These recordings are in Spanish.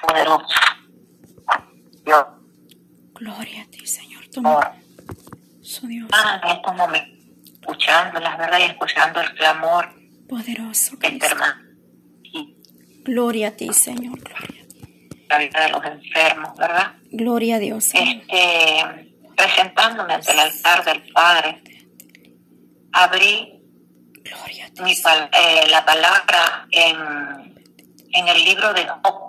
poderoso. Dios, Gloria a ti, Señor. Amor. Su Dios. Ah, en estos momentos, escuchando las verdad y escuchando el clamor poderoso. de este hermano. Gloria a ti, Señor. Gloria a ti. La vida de los enfermos, ¿verdad? Gloria a Dios. Señor. Este, presentándome ante el altar del Padre, abrí Gloria a ti, mi pal- eh, la palabra en, en el libro de Job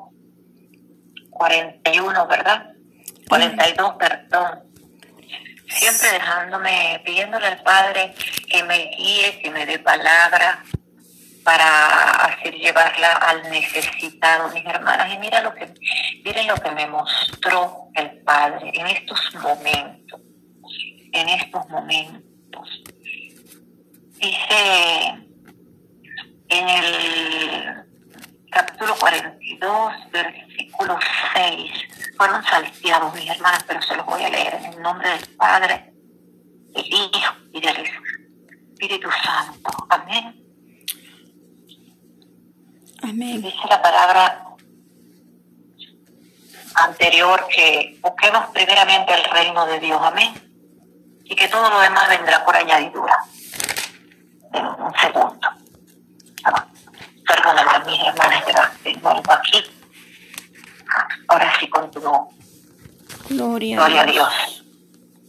41, ¿verdad? 42, perdón. Siempre dejándome, pidiéndole al Padre que me guíe, que me dé palabra para hacer llevarla al necesitado, mis hermanas. Y mira lo que, miren lo que me mostró el Padre en estos momentos, en estos momentos. Dice en el capítulo 42, versículo 6, fueron salteados mis hermanas, pero se los voy a leer en el nombre del Padre, del Hijo y del Espíritu Santo. Amén. Amén. Dice la palabra anterior que busquemos primeramente el reino de Dios. Amén. Y que todo lo demás vendrá por añadidura. En un segundo. Perdóname mis hermanas, ya tengo algo aquí. Ahora sí continúo. Gloria, Gloria a Dios.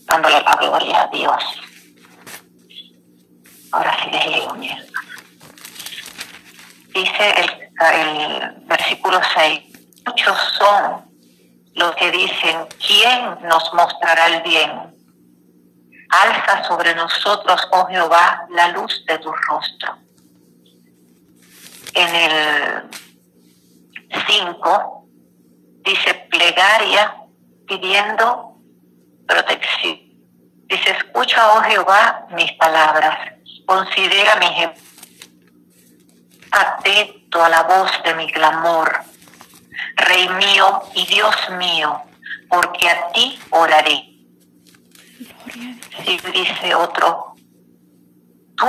Dándole la gloria a Dios. Ahora sí les leo, mi hermana. Dice el, el versículo 6. Muchos son los que dicen, ¿quién nos mostrará el bien? Alza sobre nosotros, oh Jehová, la luz de tu rostro. En el 5 dice plegaria pidiendo protección. Dice, escucha, oh Jehová, mis palabras. Considera mi ejemplo. Atento a la voz de mi clamor. Rey mío y Dios mío, porque a ti oraré. Sí, dice otro, tú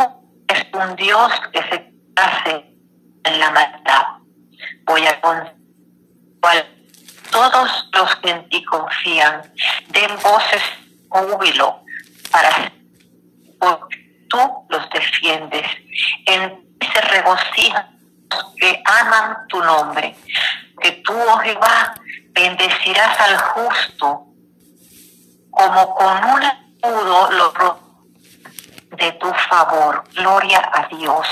eres un Dios que se hace en la maldad. Voy a con cual todos los que en ti confían den voces júbilo para porque tú los defiendes. En ti se regocijan los que aman tu nombre. Que tú, oh Jehová, bendecirás al justo como con un escudo lo de tu favor. Gloria a Dios.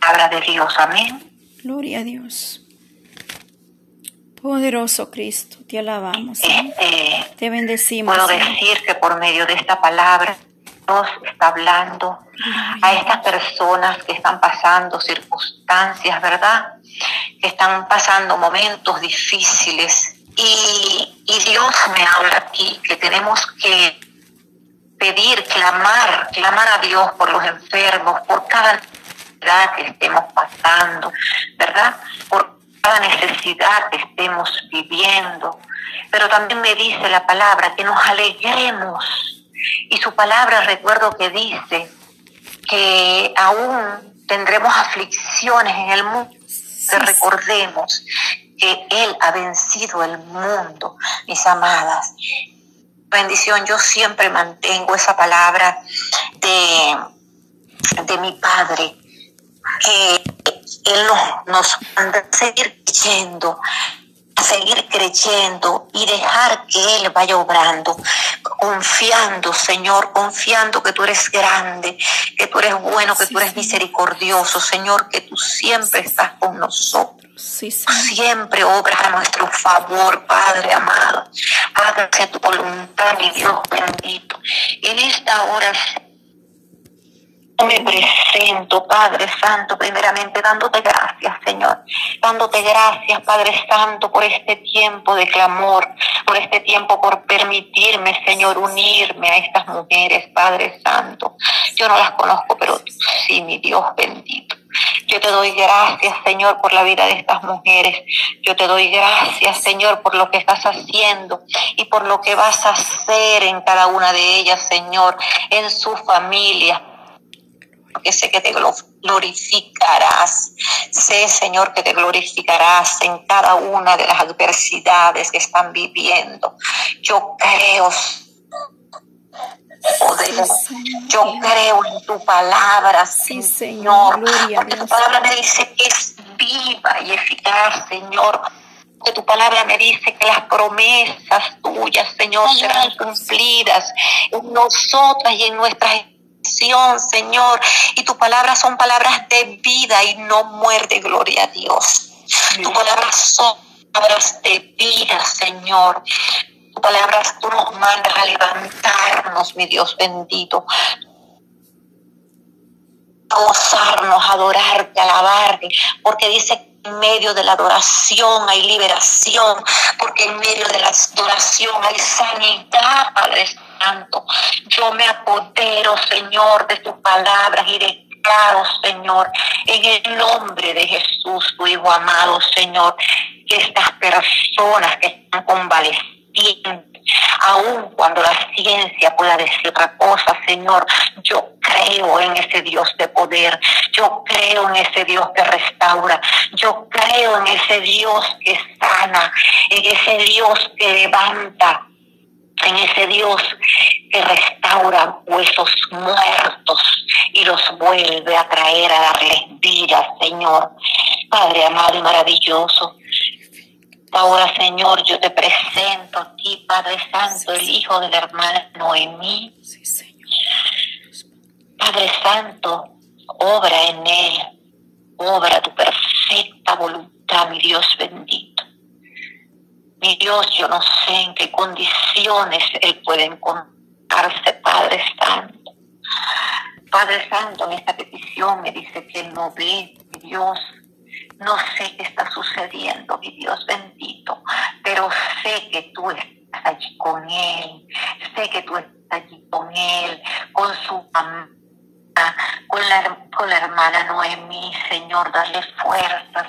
Habla de Dios. Amén. Gloria a Dios. Poderoso Cristo, te alabamos. Señor. Este, Te bendecimos. puedo decir que por medio de esta palabra Dios está hablando a estas personas que están pasando circunstancias, ¿verdad? Que están pasando momentos difíciles. Y, y Dios me habla aquí que tenemos que pedir, clamar, clamar a Dios por los enfermos, por cada necesidad que estemos pasando, ¿verdad? Por cada necesidad que estemos viviendo. Pero también me dice la palabra que nos alegremos. Y su palabra recuerdo que dice que aún tendremos aflicciones en el mundo. Que recordemos que Él ha vencido el mundo, mis amadas. Bendición, yo siempre mantengo esa palabra de, de mi Padre, que Él nos, nos manda a seguir creyendo, a seguir creyendo y dejar que Él vaya obrando, confiando, Señor, confiando que tú eres grande, que tú eres bueno, que tú eres misericordioso, Señor, que tú siempre estás con nosotros. Sí. Siempre obras a nuestro favor, Padre amado. Hágase tu voluntad, mi Dios bendito. En esta hora me presento, Padre Santo, primeramente dándote gracias, Señor. Dándote gracias, Padre Santo, por este tiempo de clamor, por este tiempo, por permitirme, Señor, unirme a estas mujeres, Padre Santo. Yo no las conozco, pero tú sí, mi Dios bendito. Yo te doy gracias, Señor, por la vida de estas mujeres. Yo te doy gracias, Señor, por lo que estás haciendo y por lo que vas a hacer en cada una de ellas, Señor, en su familia. Porque sé que te glorificarás. Sé, Señor, que te glorificarás en cada una de las adversidades que están viviendo. Yo creo, Yo creo en tu palabra, sí, Señor. Porque tu palabra me dice que es viva y eficaz, Señor. Que tu palabra me dice que las promesas tuyas, Señor, serán cumplidas en nosotras y en nuestras Señor. Y tu palabra son palabras de vida y no muerte, gloria a Dios. Tu palabra son palabras de vida, Señor. Tu palabras tú nos mandas a levantarnos, mi Dios bendito. A gozarnos, a adorarte, a alabarte, porque dice que en medio de la adoración hay liberación, porque en medio de la adoración hay sanidad, Padre Santo. Yo me apodero, Señor, de tus palabras y declaro, Señor, en el nombre de Jesús, tu Hijo amado, Señor, que estas personas que están convaleciendo, aun cuando la ciencia pueda decir otra cosa, Señor, yo creo en ese Dios de poder, yo creo en ese Dios que restaura, yo creo en ese Dios que sana, en ese Dios que levanta, en ese Dios que restaura huesos muertos y los vuelve a traer a darles vida, Señor. Padre amado y maravilloso, Ahora, Señor, yo te presento a ti, Padre Santo, el hijo de la hermana Noemí. Padre Santo, obra en él, obra tu perfecta voluntad, mi Dios bendito. Mi Dios, yo no sé en qué condiciones Él puede encontrarse, Padre Santo. Padre Santo, en esta petición me dice que Él no ve, mi Dios, no sé qué está sucediendo, mi Dios bendito, pero sé que tú estás allí con Él, sé que tú estás allí con Él, con su mamá con la, con la hermana Noemí, Señor, dale fuerzas,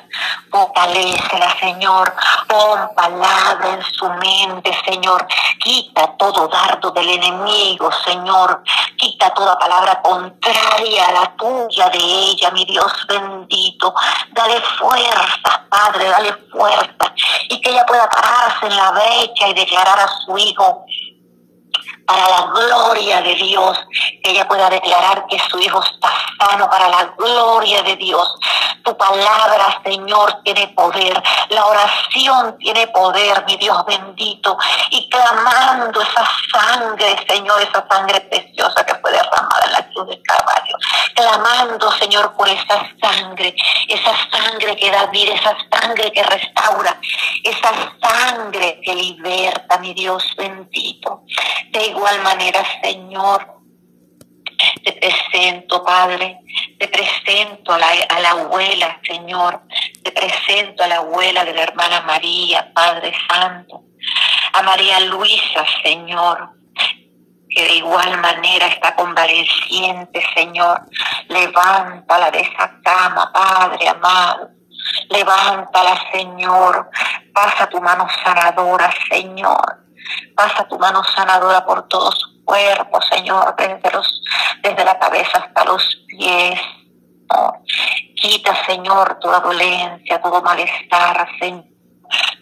fortalecela, Señor, pon palabra en su mente, Señor, quita todo dardo del enemigo, Señor, quita toda palabra contraria a la tuya de ella, mi Dios bendito, dale fuerza, Padre, dale fuerza, y que ella pueda pararse en la brecha y declarar a su hijo, para la gloria de Dios, que ella pueda declarar que su hijo está sano para la gloria de Dios. Tu palabra, Señor, tiene poder. La oración tiene poder, mi Dios bendito. Y clamando esa sangre, Señor, esa sangre preciosa que fue derramada en la cruz del Calvario. Clamando, Señor, por esa sangre, esa sangre que da vida, esa sangre que restaura, esa sangre que liberta, mi Dios bendito. De igual manera, Señor, te presento, Padre, te presento a la, a la, abuela, Señor, te presento a la abuela de la hermana María, Padre Santo, a María Luisa, Señor, que de igual manera está convaleciente, Señor. Levántala de esa cama, Padre amado. Levántala, Señor. Pasa tu mano sanadora, Señor. Pasa tu mano sanadora por todo su cuerpo, Señor, desde, los, desde la cabeza hasta los pies. Quita, Señor, toda dolencia, todo malestar, Señor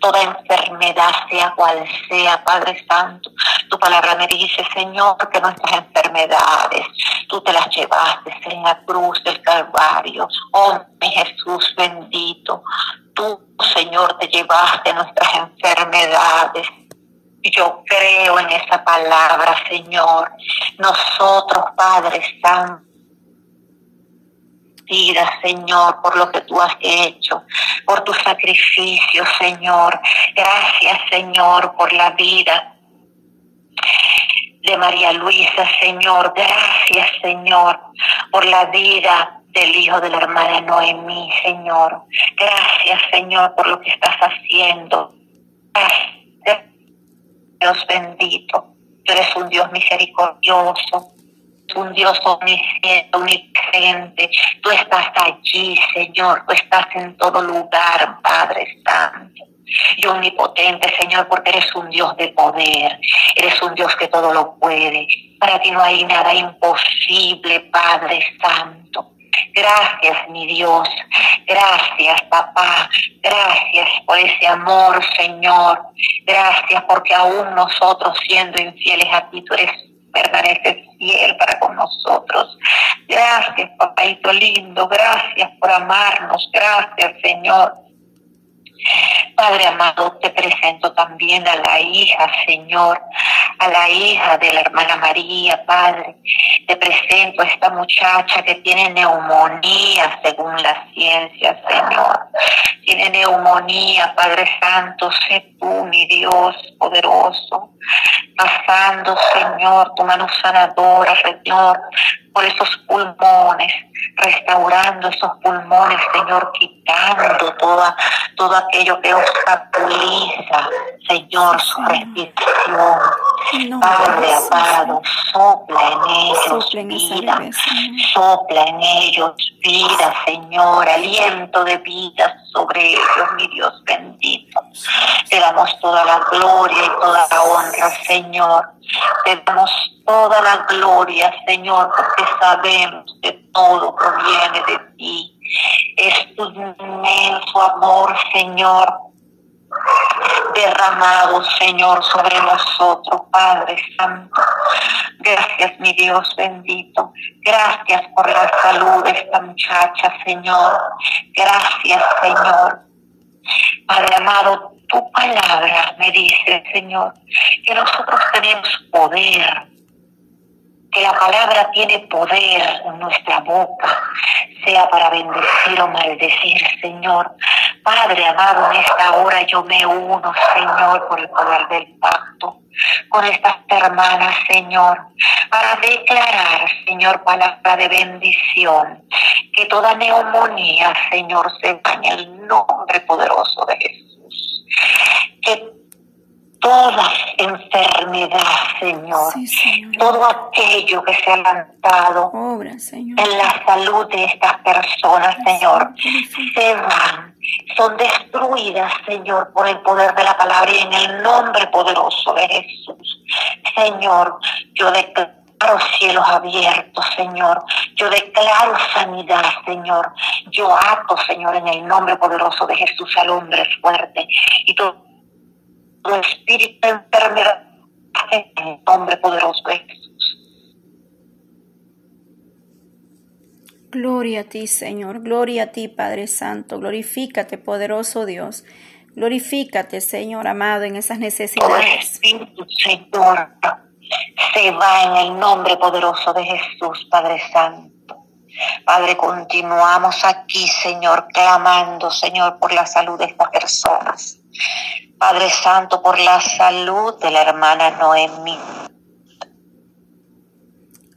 toda enfermedad, sea cual sea, Padre Santo. Tu palabra me dice, Señor, que nuestras enfermedades tú te las llevaste en la cruz del Calvario. Oh, mi Jesús bendito, tú, Señor, te llevaste nuestras enfermedades. Yo creo en esa palabra, Señor. Nosotros, Padre Santo, Señor, por lo que tú has hecho, por tu sacrificio, Señor. Gracias, Señor, por la vida de María Luisa, Señor. Gracias, Señor, por la vida del hijo de la hermana Noemí, Señor. Gracias, Señor, por lo que estás haciendo. Gracias, Dios bendito. Tú eres un Dios misericordioso un Dios omnisciente, omnipresente. Tú estás allí, Señor. Tú estás en todo lugar, Padre Santo. Y omnipotente, Señor, porque eres un Dios de poder. Eres un Dios que todo lo puede. Para ti no hay nada imposible, Padre Santo. Gracias, mi Dios. Gracias, papá. Gracias por ese amor, Señor. Gracias porque aún nosotros siendo infieles a ti, tú eres permaneces fiel para con nosotros. Gracias, papaito lindo. Gracias por amarnos. Gracias, Señor. Padre amado, te presento también a la hija, Señor, a la hija de la hermana María, Padre. Te presento a esta muchacha que tiene neumonía, según la ciencia, Señor. Tiene neumonía, Padre Santo, sé tú, mi Dios poderoso, pasando, Señor, tu mano sanadora, Señor, por esos pulmones, restaurando esos pulmones, Señor, quitando toda, todo aquello que obstaculiza, Señor, su respiración. Padre amado, sopla en ellos vida, sopla en ellos vida, Señor, aliento de vida sobre ellos, mi Dios bendito. Te damos toda la gloria y toda la honra, Señor. Te damos toda la gloria, Señor, porque sabemos que todo proviene de ti. Es tu inmenso amor, Señor, derramado, Señor, sobre nosotros, Padre Santo. Gracias, mi Dios bendito. Gracias por la salud de esta muchacha, Señor. Gracias, Señor. Padre amado, tu palabra me dice, Señor, que nosotros tenemos poder que la palabra tiene poder en nuestra boca, sea para bendecir o maldecir, Señor. Padre amado, en esta hora yo me uno, Señor, por el poder del pacto, con estas hermanas, Señor, para declarar, Señor, palabra de bendición, que toda neumonía, Señor, se bañe en el nombre poderoso de Jesús. Toda enfermedad, Señor, todo aquello que se ha levantado en la salud de estas personas, Señor, se van, son destruidas, Señor, por el poder de la palabra y en el nombre poderoso de Jesús. Señor, yo declaro cielos abiertos, Señor. Yo declaro sanidad, Señor. Yo ato, Señor, en el nombre poderoso de Jesús al hombre fuerte. Y todo tu espíritu de enfermedad en el nombre poderoso de Jesús. Gloria a ti, Señor. Gloria a ti, Padre Santo. Glorifícate, poderoso Dios. Glorifícate, Señor amado, en esas necesidades. Espíritu, Señor, se va en el nombre poderoso de Jesús, Padre Santo. Padre, continuamos aquí, Señor, clamando, Señor, por la salud de estas personas. Padre Santo, por la salud de la hermana Noemi.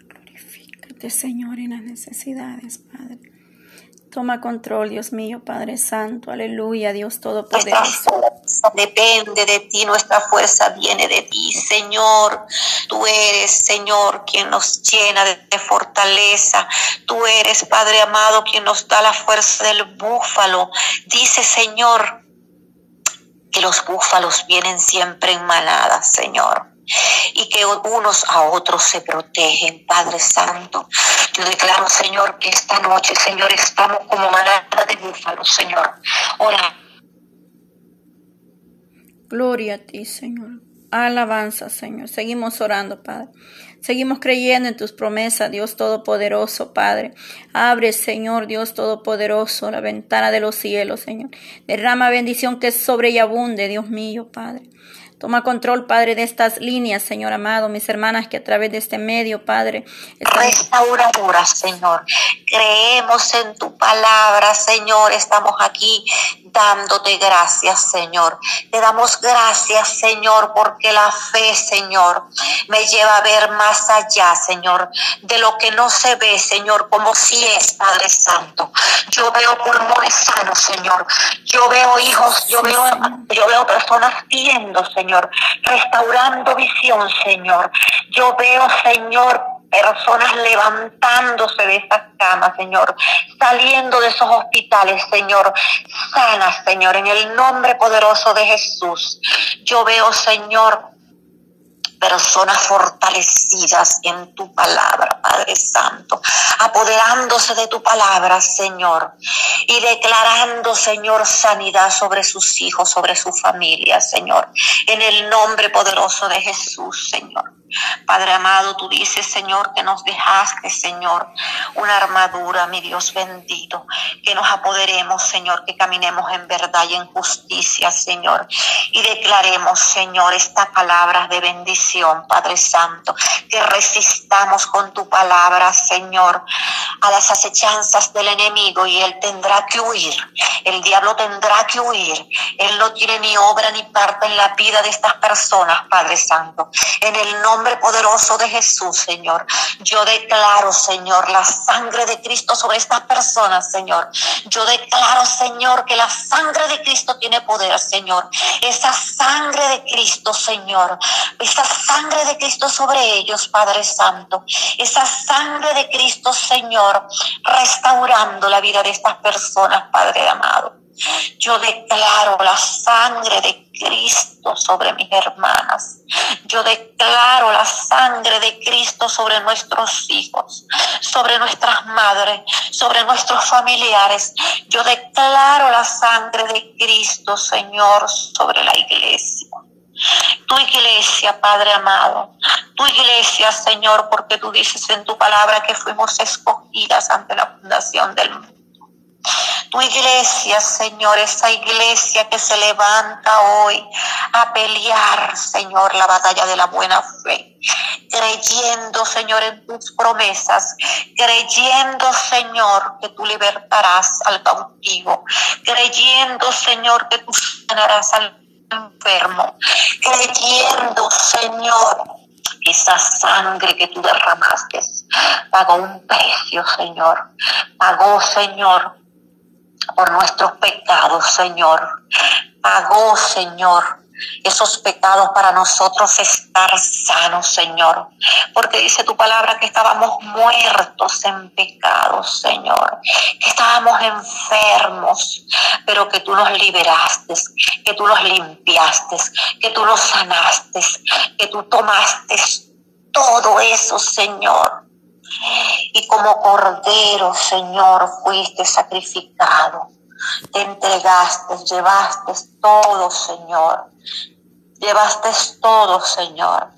Glorifícate, Señor, en las necesidades, Padre. Toma control, Dios mío, Padre Santo. Aleluya, Dios Todopoderoso. Nuestra fuerza depende de ti, nuestra fuerza viene de ti, Señor. Tú eres, Señor, quien nos llena de, de fortaleza. Tú eres, Padre amado, quien nos da la fuerza del búfalo. Dice, Señor, que los búfalos vienen siempre en manadas, Señor. Y que unos a otros se protegen, Padre Santo. Yo declaro, Señor, que esta noche, Señor, estamos como manada de búfalos, Señor. Ora. Gloria a ti, Señor. Alabanza, Señor. Seguimos orando, Padre. Seguimos creyendo en tus promesas, Dios Todopoderoso, Padre. Abre, Señor, Dios Todopoderoso, la ventana de los cielos, Señor. Derrama bendición que sobre y abunde, Dios mío, Padre. Toma control, Padre, de estas líneas, Señor amado, mis hermanas que a través de este medio, Padre. Están... Restauradora, Señor. Creemos en tu palabra, Señor. Estamos aquí dándote gracias, Señor. Te damos gracias, Señor, porque la fe, Señor, me lleva a ver más allá, Señor, de lo que no se ve, Señor, como si es, Padre Santo. Yo veo pulmones sanos, Señor. Yo veo hijos, yo veo, yo veo personas viendo, Señor, restaurando visión, Señor. Yo veo, Señor, personas levantándose de esas camas, Señor, saliendo de esos hospitales, Señor, sanas, Señor, en el nombre poderoso de Jesús. Yo veo, Señor, personas fortalecidas en tu palabra, Padre Santo, apoderándose de tu palabra, Señor, y declarando, Señor, sanidad sobre sus hijos, sobre su familia, Señor, en el nombre poderoso de Jesús, Señor. Padre amado, tú dices, Señor, que nos dejaste, Señor, una armadura, mi Dios bendito, que nos apoderemos, Señor, que caminemos en verdad y en justicia, Señor, y declaremos, Señor, esta palabra de bendición, Padre Santo, que resistamos con tu palabra, Señor, a las acechanzas del enemigo y él tendrá que huir, el diablo tendrá que huir, él no tiene ni obra ni parte en la vida de estas personas, Padre Santo, en el nombre poderoso de Jesús, Señor. Yo declaro, Señor, la sangre de Cristo sobre estas personas, Señor. Yo declaro, Señor, que la sangre de Cristo tiene poder, Señor. Esa sangre de Cristo, Señor. Esa sangre de Cristo sobre ellos, Padre Santo. Esa sangre de Cristo, Señor, restaurando la vida de estas personas, Padre amado. Yo declaro la sangre de Cristo sobre mis hermanas. Yo declaro la sangre de Cristo sobre nuestros hijos, sobre nuestras madres, sobre nuestros familiares. Yo declaro la sangre de Cristo, Señor, sobre la iglesia. Tu iglesia, Padre amado, tu iglesia, Señor, porque tú dices en tu palabra que fuimos escogidas ante la fundación del mundo tu iglesia, Señor, esa iglesia que se levanta hoy a pelear, Señor, la batalla de la buena fe. Creyendo, Señor, en tus promesas. Creyendo, Señor, que tú libertarás al cautivo. Creyendo, Señor, que tú sanarás al enfermo. Creyendo, Señor, esa sangre que tú derramaste pagó un precio, Señor. Pagó, Señor, por nuestros pecados, Señor. Pagó, Señor, esos pecados para nosotros estar sanos, Señor. Porque dice tu palabra que estábamos muertos en pecados, Señor. Que estábamos enfermos, pero que tú nos liberaste, que tú nos limpiaste, que tú nos sanaste, que tú tomaste todo eso, Señor y como cordero, Señor, fuiste sacrificado. Te entregaste, llevaste todo, Señor. Llevaste todo, Señor,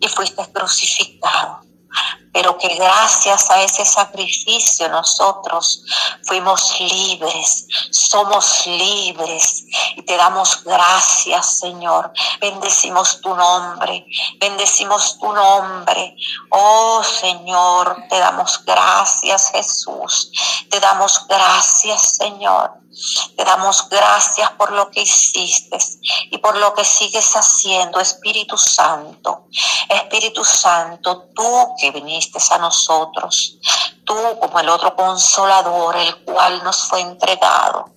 y fuiste crucificado pero que gracias a ese sacrificio nosotros fuimos libres, somos libres y te damos gracias, Señor. Bendecimos tu nombre, bendecimos tu nombre. Oh Señor, te damos gracias, Jesús. Te damos gracias, Señor. Te damos gracias por lo que hiciste y por lo que sigues haciendo, Espíritu Santo. Espíritu Santo, tú que viniste a nosotros, tú como el otro consolador, el cual nos fue entregado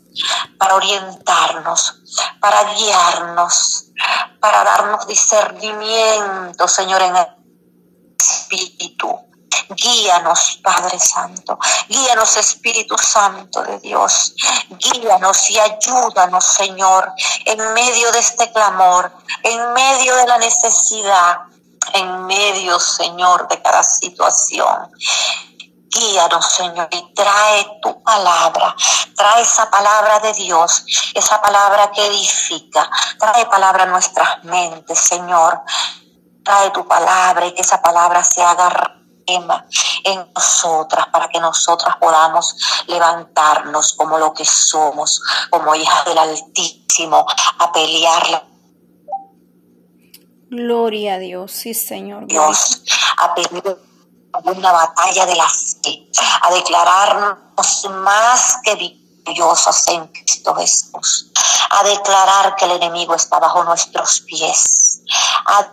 para orientarnos, para guiarnos, para darnos discernimiento, Señor, en el Espíritu Guíanos, Padre Santo. Guíanos, Espíritu Santo de Dios. Guíanos y ayúdanos, Señor, en medio de este clamor, en medio de la necesidad, en medio, Señor, de cada situación. Guíanos, Señor, y trae tu palabra. Trae esa palabra de Dios, esa palabra que edifica. Trae palabra a nuestras mentes, Señor. Trae tu palabra y que esa palabra se haga en nosotras para que nosotras podamos levantarnos como lo que somos, como hijas del Altísimo, a pelear Gloria a Dios, sí Señor. Dios, a pelear una batalla de la fe, a declararnos más que victoriosas en Cristo Jesús, a declarar que el enemigo está bajo nuestros pies, a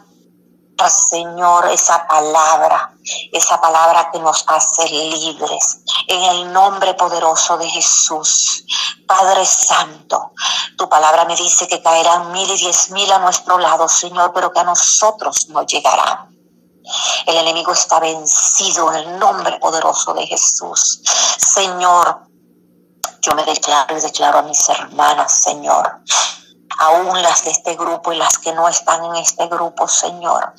Señor, esa palabra, esa palabra que nos hace libres, en el nombre poderoso de Jesús. Padre Santo, tu palabra me dice que caerán mil y diez mil a nuestro lado, Señor, pero que a nosotros no llegarán. El enemigo está vencido en el nombre poderoso de Jesús. Señor, yo me declaro y declaro a mis hermanas, Señor, aún las de este grupo y las que no están en este grupo, Señor.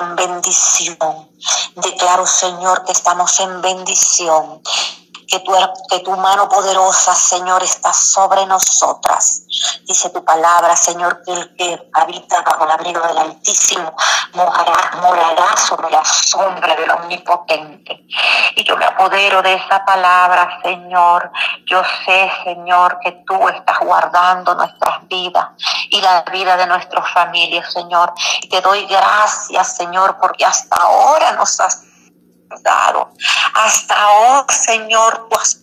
en bendición. Declaro, Señor, que estamos en bendición que tu, que tu mano poderosa, Señor, está sobre nosotras. Dice tu palabra, Señor, que el que habita bajo el abrigo del Altísimo morará, morará sobre la sombra del Omnipotente. Y yo me apodero de esa palabra, Señor. Yo sé, Señor, que tú estás guardando nuestras vidas y la vida de nuestras familias, Señor. Y te doy gracias, Señor, porque hasta ahora nos has Hasta ahora, Señor, tú has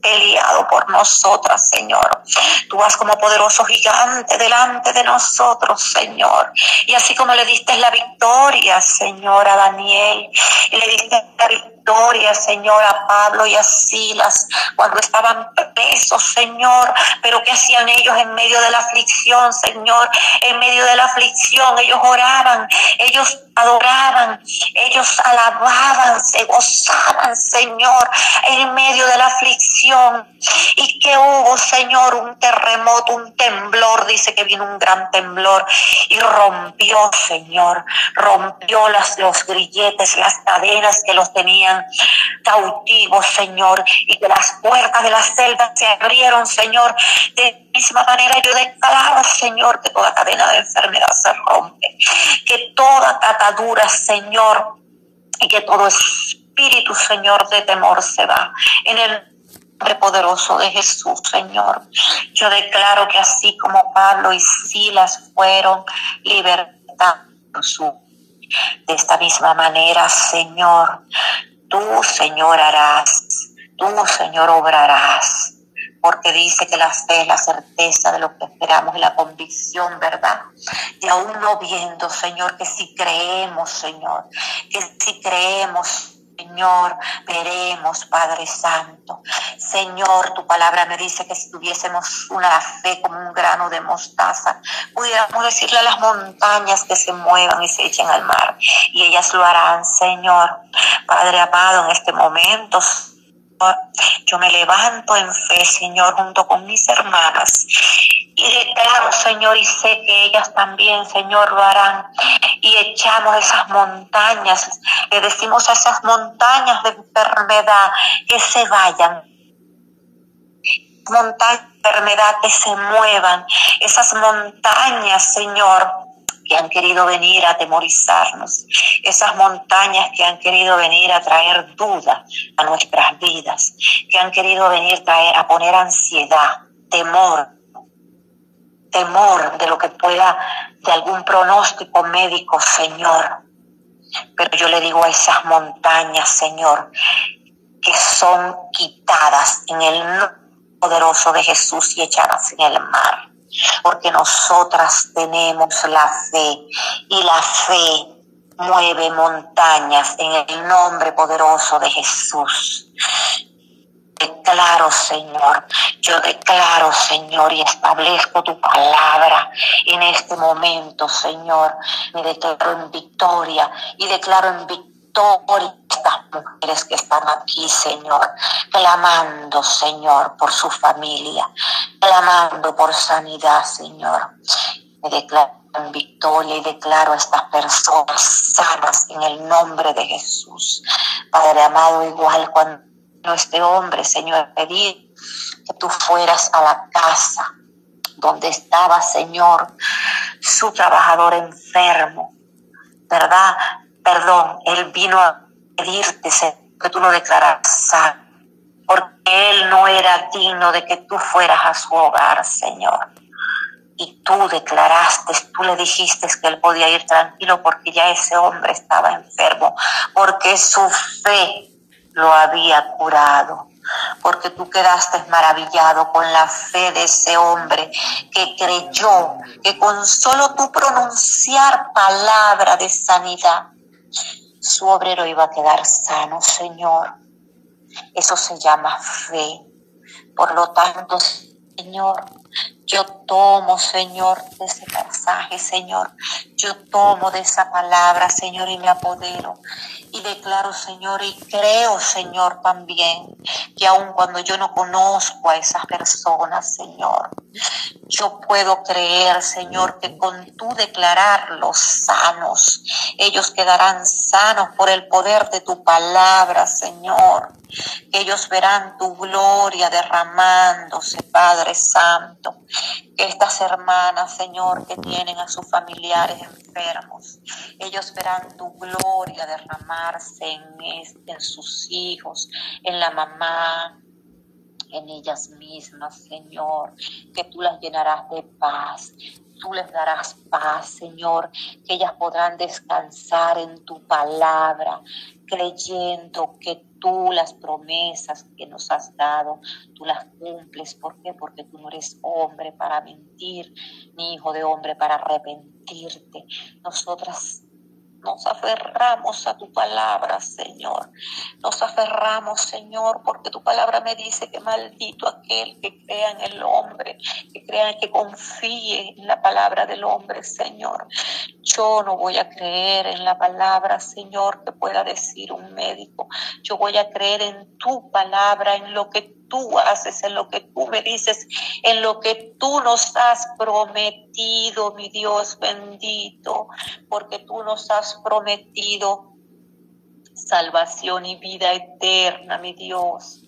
peleado por nosotras, Señor. Tú vas como poderoso gigante delante de nosotros, Señor. Y así como le diste la victoria, Señor, a Daniel, le diste la victoria, Señor, a Pablo y a Silas cuando estaban presos, Señor. Pero ¿qué hacían ellos en medio de la aflicción, Señor? En medio de la aflicción, ellos oraban, ellos adoraban, ellos alababan, se gozaban, Señor, en medio de la aflicción. Y que hubo, Señor, un terremoto, un temblor, dice que vino un gran temblor y rompió, Señor, rompió los grilletes, las cadenas que los tenían cautivos, Señor, y que las puertas de la celda se abrieron, Señor. De misma manera yo declaro, Señor, que toda cadena de enfermedad se rompe, que toda catadura, Señor, y que todo espíritu, Señor, de temor se va. En el poderoso de Jesús, Señor. Yo declaro que así como Pablo y Silas fueron libertados de esta misma manera, Señor, tú, Señor, harás, tú, Señor, obrarás porque dice que la fe es la certeza de lo que esperamos y la convicción, ¿verdad? Y aún no viendo, Señor, que si creemos, Señor, que si creemos, Señor, veremos, Padre Santo. Señor, tu palabra me dice que si tuviésemos una fe como un grano de mostaza, pudiéramos decirle a las montañas que se muevan y se echen al mar. Y ellas lo harán, Señor. Padre amado, en este momento, yo me levanto en fe, Señor, junto con mis hermanas. Y declaro, Señor, y sé que ellas también, Señor, lo harán. Y echamos esas montañas, le decimos a esas montañas de enfermedad que se vayan. Montañas de enfermedad que se muevan. Esas montañas, Señor, que han querido venir a atemorizarnos, esas montañas que han querido venir a traer duda a nuestras vidas, que han querido venir a poner ansiedad, temor, temor de lo que pueda, de algún pronóstico médico, Señor. Pero yo le digo a esas montañas, Señor, que son quitadas en el poderoso de Jesús y echadas en el mar porque nosotras tenemos la fe y la fe mueve montañas en el nombre poderoso de Jesús. Declaro, Señor, yo declaro, Señor, y establezco tu palabra en este momento, Señor. Me declaro en victoria y declaro en victoria todas estas mujeres que están aquí, Señor, clamando, Señor, por su familia, clamando por sanidad, Señor. Me declaro en victoria y declaro a estas personas sanas en el nombre de Jesús. Padre amado, igual cuando este hombre, Señor, pedí que tú fueras a la casa donde estaba, Señor, su trabajador enfermo, ¿verdad? Perdón, Él vino a pedirte que tú lo declararas porque Él no era digno de que tú fueras a su hogar, Señor. Y tú declaraste, tú le dijiste que Él podía ir tranquilo porque ya ese hombre estaba enfermo, porque su fe lo había curado porque tú quedaste maravillado con la fe de ese hombre que creyó que con solo tú pronunciar palabra de sanidad, su obrero iba a quedar sano, Señor. Eso se llama fe. Por lo tanto, Señor, yo tomo, Señor, de ese pasaje, Señor. Yo tomo de esa palabra, Señor, y me apodero. Y declaro, Señor, y creo, Señor, también, que aun cuando yo no conozco a esas personas, Señor, Yo puedo creer, Señor, que con tu declararlos sanos, ellos quedarán sanos por el poder de tu palabra, Señor. Que ellos verán tu gloria derramándose, Padre Santo. Estas hermanas, Señor, que tienen a sus familiares enfermos, ellos verán tu gloria derramarse en, en sus hijos, en la mamá, en ellas mismas, Señor, que tú las llenarás de paz. Tú les darás paz, Señor, que ellas podrán descansar en tu palabra, creyendo que tú las promesas que nos has dado, tú las cumples. ¿Por qué? Porque tú no eres hombre para mentir, ni hijo de hombre para arrepentirte. Nosotras nos aferramos a tu palabra, Señor. Nos aferramos, Señor, porque tu palabra me dice que maldito aquel que crea en el hombre, que crea, que confíe en la palabra del hombre, Señor. Yo no voy a creer en la palabra, Señor, que pueda decir un médico. Yo voy a creer en tu palabra, en lo que tú haces, en lo que tú me dices, en lo que tú nos has prometido, mi Dios bendito, porque tú nos has prometido salvación y vida eterna, mi Dios.